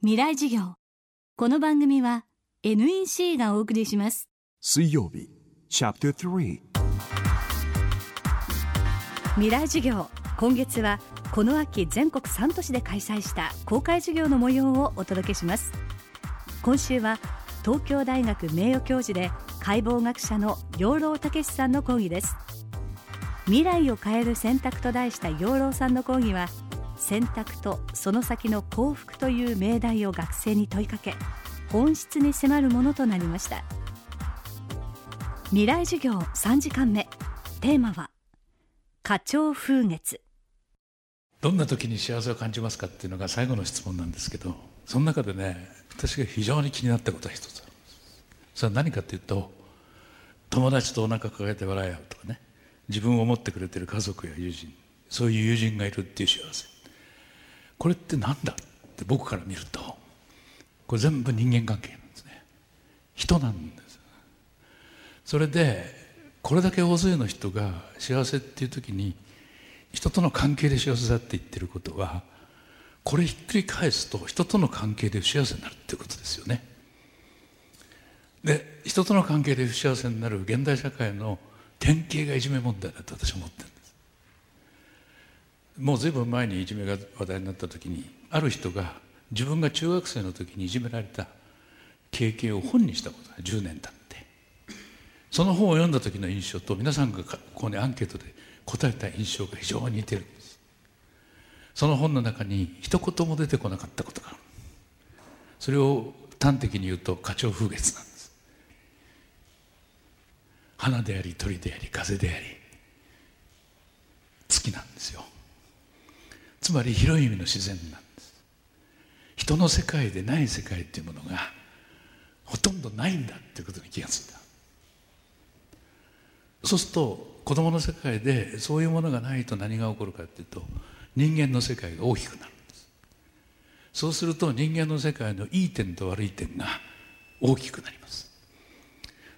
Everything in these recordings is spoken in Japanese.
未来授業。この番組は NEC がお送りします。水曜日チャプター3未来授業。今月はこの秋全国3都市で開催した公開授業の模様をお届けします。今週は東京大学名誉教授で解剖学者の養老孟さんの講義です。未来を変える選択と題した養老さんの講義は選択とその先の幸福という命題を学生に問いかけ本質に迫るものとなりました。未来授業3時間目。テーマは花鳥風月。どんな時に幸せを感じますかっていうのが最後の質問なんですけどその中でね私が非常に気になったことは一つそれは何かっていうと友達とお腹抱えて笑い合うとかね自分を思ってくれてる家族や友人そういう友人がいるっていう幸せ。これって何だって僕から見るとこれ全部人間関係なんですね。人なんです。それでこれだけ大勢の人が幸せっていう時に人との関係で幸せだって言ってることはこれひっくり返すと人との関係で不幸せになるっていうことですよね。で人との関係で不幸せになる現代社会の典型がいじめ問題だと私は思ってるんです。もう随分前にいじめが話題になった時にある人が自分が中学生の時にいじめられた経験を本にしたことが10年経ってその本を読んだ時の印象と皆さんがここにアンケートで答えた印象が非常に似てるんです。その本の中に一言も出てこなかったことがある。それを端的に言うと花鳥風月なんです。花であり鳥であり風であり月なんですよ。つまり広い意味の自然なんです。人の世界でない世界っていうものがほとんどないんだっていうことに気がついた。そうすると子供の世界でそういうものがないと何が起こるかっていうと人間の世界が大きくなるんです。そうすると人間の世界のいい点と悪い点が大きくなります。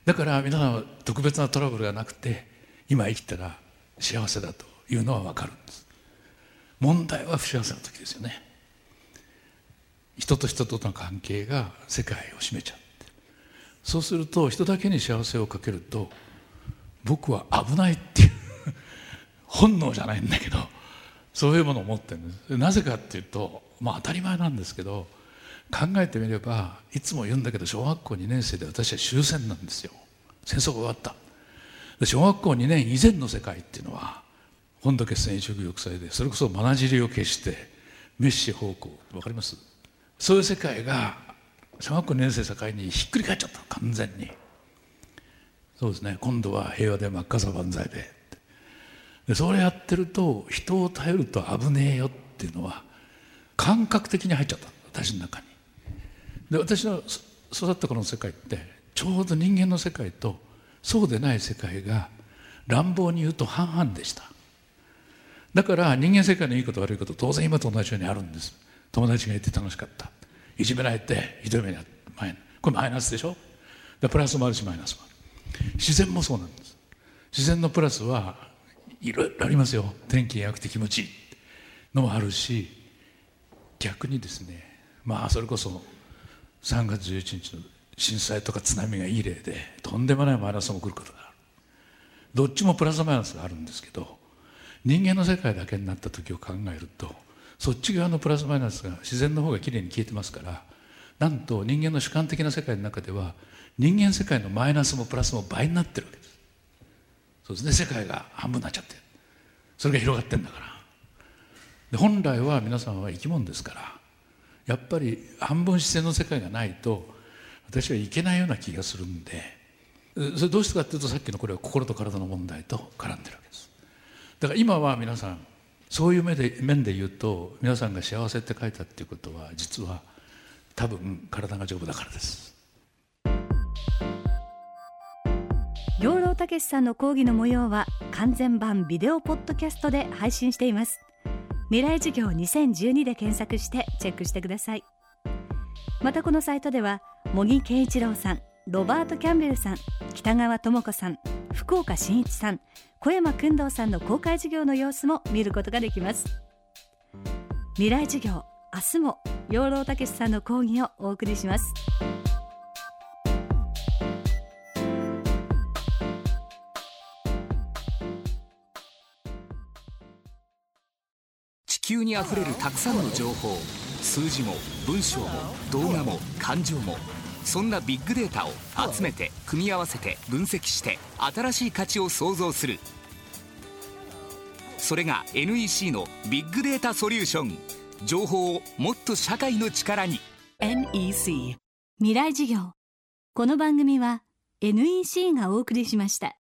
だから皆さんは特別なトラブルがなくて今生きたら幸せだというのは分かるんです。問題は不幸せな時ですよね。人と人との関係が世界を占めちゃって。そうすると人だけに幸せをかけると僕は危ないっていう本能じゃないんだけどそういうものを持ってるんです。なぜかっていうとまあ当たり前なんですけど考えてみればいつも言うんだけど小学校2年生で私は終戦なんですよ。戦争が終わった。小学校2年以前の世界っていうのは本土決戦移植抑制でそれこそまなじりを消してメッシ方向わかります？そういう世界が小学校2年生境にひっくり返っちゃった完全に。そうですね。今度は平和で真っ赤さ万歳で。でそれやってると人を頼ると危ねえよっていうのは感覚的に入っちゃった。私の中に。で私の育った頃の世界ってちょうど人間の世界とそうでない世界が乱暴に言うと半々でした。だから人間世界のいいこと悪いこと当然今と同じようにあるんです。友達がいて楽しかった。いじめられてひどい目にあったこれマイナスでしょ？でプラスもあるしマイナスもある。自然もそうなんです。自然のプラスはいろいろありますよ。天気が良くて気持ちいい。のもあるし逆にですねまあそれこそ3月11日の震災とか津波がいい例でとんでもないマイナスも来ることがある。どっちもプラスマイナスがあるんですけど人間の世界だけになった時を考えるとそっち側のプラスマイナスが自然の方がきれいに消えてますからなんと人間の主観的な世界の中では人間世界のマイナスもプラスも倍になってるわけです。そうですね。世界が半分になっちゃってそれが広がってんだから。で本来は皆さんは生き物ですからやっぱり半分自然の世界がないと私はいけないような気がするんでそれどうしてかっていうとさっきのこれは心と体の問題と絡んでるわけです。だから今は皆さんそういう面で面で言うと皆さんが幸せって書いたっていうことは実は多分体が丈夫だからです。養老孟さんの講義の模様は完全版ビデオポッドキャストで配信しています。未来授業2012で検索してチェックしてください。またこのサイトでは茂木圭一郎さんロバート・キャンベルさん北川智子さん福岡伸一さん小山君堂さんの公開授業の様子も見ることができます。未来授業明日も養老孟さんの講義をお送りします。地球にあふれるたくさんの情報。数字も文章も動画も感情も。そんなビッグデータを集めて組み合わせて分析して新しい価値を創造する。それが NEC のビッグデータソリューション。情報をもっと社会の力に。NEC 未来事業。この番組は NEC がお送りしました。